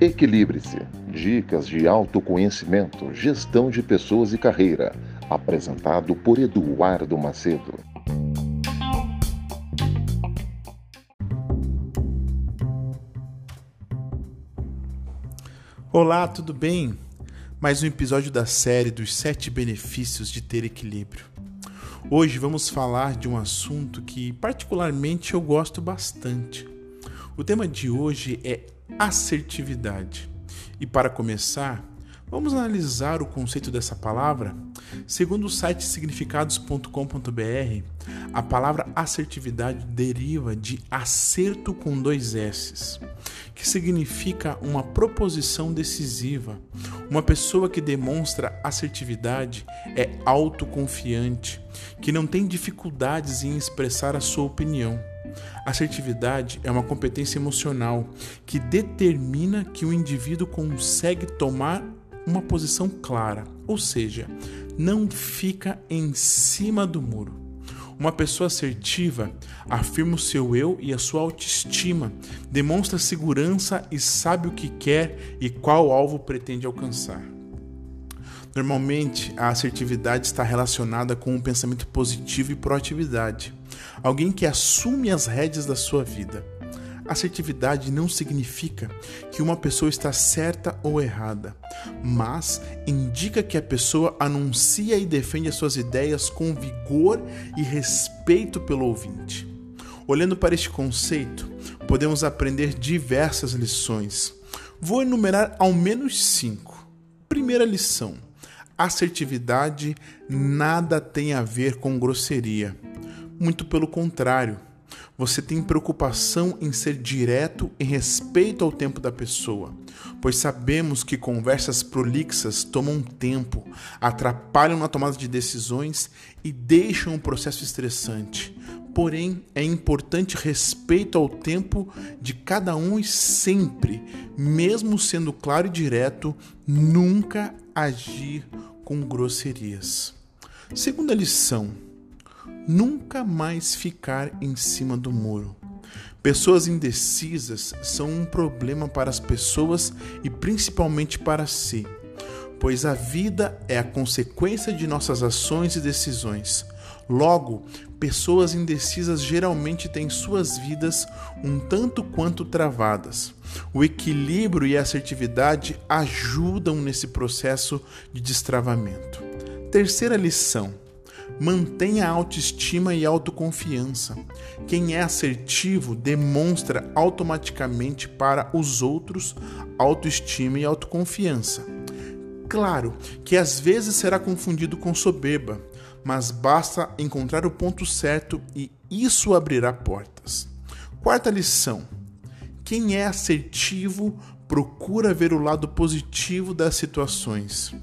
Equilibre-se. Dicas de autoconhecimento, gestão de pessoas e carreira. Apresentado por Eduardo Macedo. Olá, tudo bem? Mais um episódio da série dos sete benefícios de ter equilíbrio. Hoje vamos falar de um assunto que, particularmente, eu gosto bastante. O tema de hoje é assertividade. E para começar, vamos analisar o conceito dessa palavra? Segundo o site significados.com.br, a palavra assertividade deriva de acerto com dois S's que significa uma proposição decisiva. Uma pessoa que demonstra assertividade é autoconfiante, que não tem dificuldades em expressar a sua opinião. Assertividade é uma competência emocional que determina que o indivíduo consegue tomar uma posição clara, ou seja, não fica em cima do muro. Uma pessoa assertiva afirma o seu eu e a sua autoestima, demonstra segurança e sabe o que quer e qual alvo pretende alcançar. Normalmente, a assertividade está relacionada com um pensamento positivo e proatividade. Alguém que assume as rédeas da sua vida. Assertividade não significa que uma pessoa está certa ou errada, mas indica que a pessoa anuncia e defende as suas ideias com vigor e respeito pelo ouvinte. Olhando para este conceito, podemos aprender diversas lições. Vou enumerar ao menos cinco. Primeira lição: assertividade nada tem a ver com grosseria. Muito pelo contrário você tem preocupação em ser direto em respeito ao tempo da pessoa, pois sabemos que conversas prolixas tomam tempo, atrapalham na tomada de decisões e deixam o processo estressante. Porém, é importante respeito ao tempo de cada um e sempre, mesmo sendo claro e direto, nunca agir com grosserias. Segunda lição nunca mais ficar em cima do muro. Pessoas indecisas são um problema para as pessoas e principalmente para si, pois a vida é a consequência de nossas ações e decisões. Logo, pessoas indecisas geralmente têm suas vidas um tanto quanto travadas. O equilíbrio e a assertividade ajudam nesse processo de destravamento. Terceira lição: Mantenha autoestima e autoconfiança. Quem é assertivo demonstra automaticamente para os outros autoestima e autoconfiança. Claro que às vezes será confundido com soberba, mas basta encontrar o ponto certo e isso abrirá portas. Quarta lição: quem é assertivo procura ver o lado positivo das situações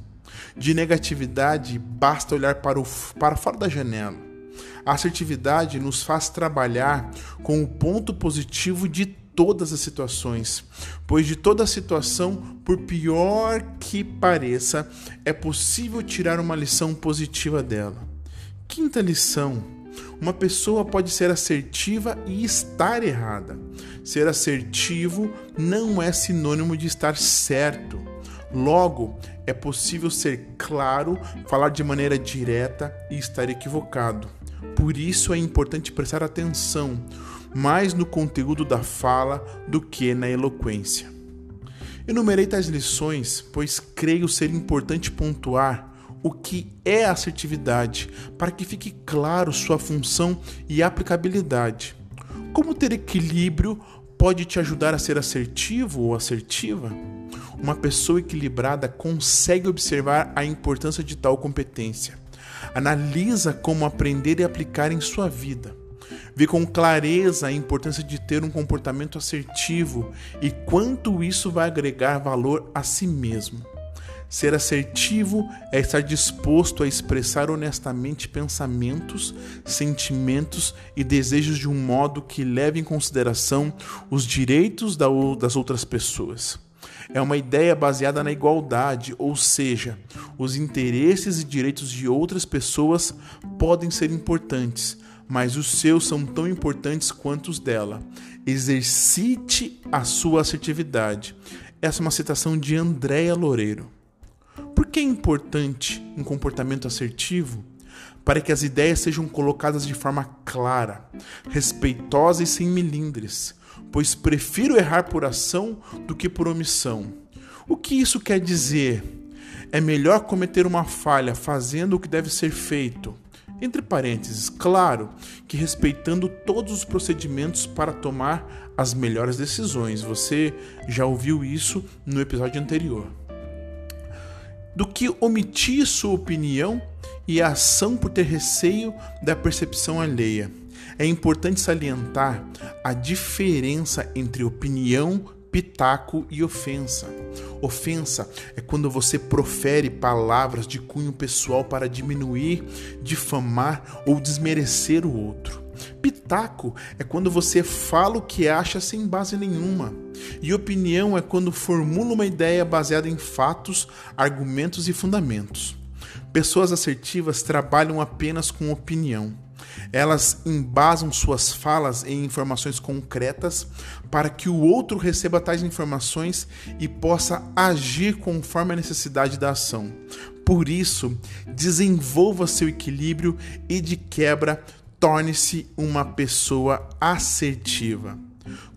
de negatividade, basta olhar para, o, para fora da janela. A assertividade nos faz trabalhar com o ponto positivo de todas as situações, pois de toda situação, por pior que pareça, é possível tirar uma lição positiva dela. Quinta lição: uma pessoa pode ser assertiva e estar errada. Ser assertivo não é sinônimo de estar certo. Logo, é possível ser claro, falar de maneira direta e estar equivocado. Por isso é importante prestar atenção mais no conteúdo da fala do que na eloquência. Enumerei tais lições, pois creio ser importante pontuar o que é assertividade, para que fique claro sua função e aplicabilidade. Como ter equilíbrio pode te ajudar a ser assertivo ou assertiva? Uma pessoa equilibrada consegue observar a importância de tal competência. Analisa como aprender e aplicar em sua vida. Vê com clareza a importância de ter um comportamento assertivo e quanto isso vai agregar valor a si mesmo. Ser assertivo é estar disposto a expressar honestamente pensamentos, sentimentos e desejos de um modo que leve em consideração os direitos das outras pessoas é uma ideia baseada na igualdade, ou seja, os interesses e direitos de outras pessoas podem ser importantes, mas os seus são tão importantes quanto os dela. Exercite a sua assertividade. Essa é uma citação de Andréa Loureiro. Que é importante um comportamento assertivo? Para que as ideias sejam colocadas de forma clara, respeitosa e sem milindres, pois prefiro errar por ação do que por omissão. O que isso quer dizer? É melhor cometer uma falha fazendo o que deve ser feito. Entre parênteses, claro que respeitando todos os procedimentos para tomar as melhores decisões. Você já ouviu isso no episódio anterior. Do que omitir sua opinião e a ação por ter receio da percepção alheia. É importante salientar a diferença entre opinião, pitaco e ofensa. Ofensa é quando você profere palavras de cunho pessoal para diminuir, difamar ou desmerecer o outro. Pitaco é quando você fala o que acha sem base nenhuma. E opinião é quando formula uma ideia baseada em fatos, argumentos e fundamentos. Pessoas assertivas trabalham apenas com opinião. Elas embasam suas falas em informações concretas para que o outro receba tais informações e possa agir conforme a necessidade da ação. Por isso, desenvolva seu equilíbrio e, de quebra, torne-se uma pessoa assertiva.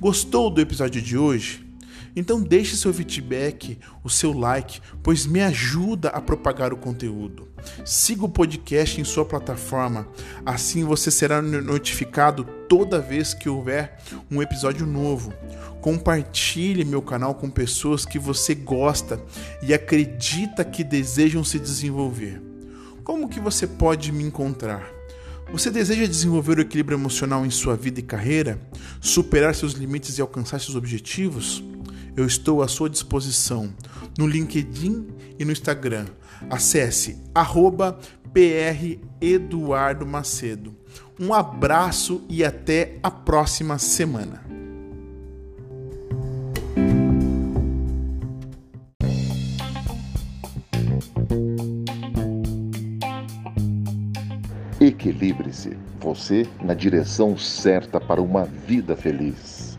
Gostou do episódio de hoje? Então deixe seu feedback, o seu like, pois me ajuda a propagar o conteúdo. Siga o podcast em sua plataforma, assim você será notificado toda vez que houver um episódio novo. Compartilhe meu canal com pessoas que você gosta e acredita que desejam se desenvolver. Como que você pode me encontrar? Você deseja desenvolver o equilíbrio emocional em sua vida e carreira? Superar seus limites e alcançar seus objetivos? Eu estou à sua disposição no LinkedIn e no Instagram. Acesse Macedo. Um abraço e até a próxima semana. Equilibre-se, você na direção certa para uma vida feliz.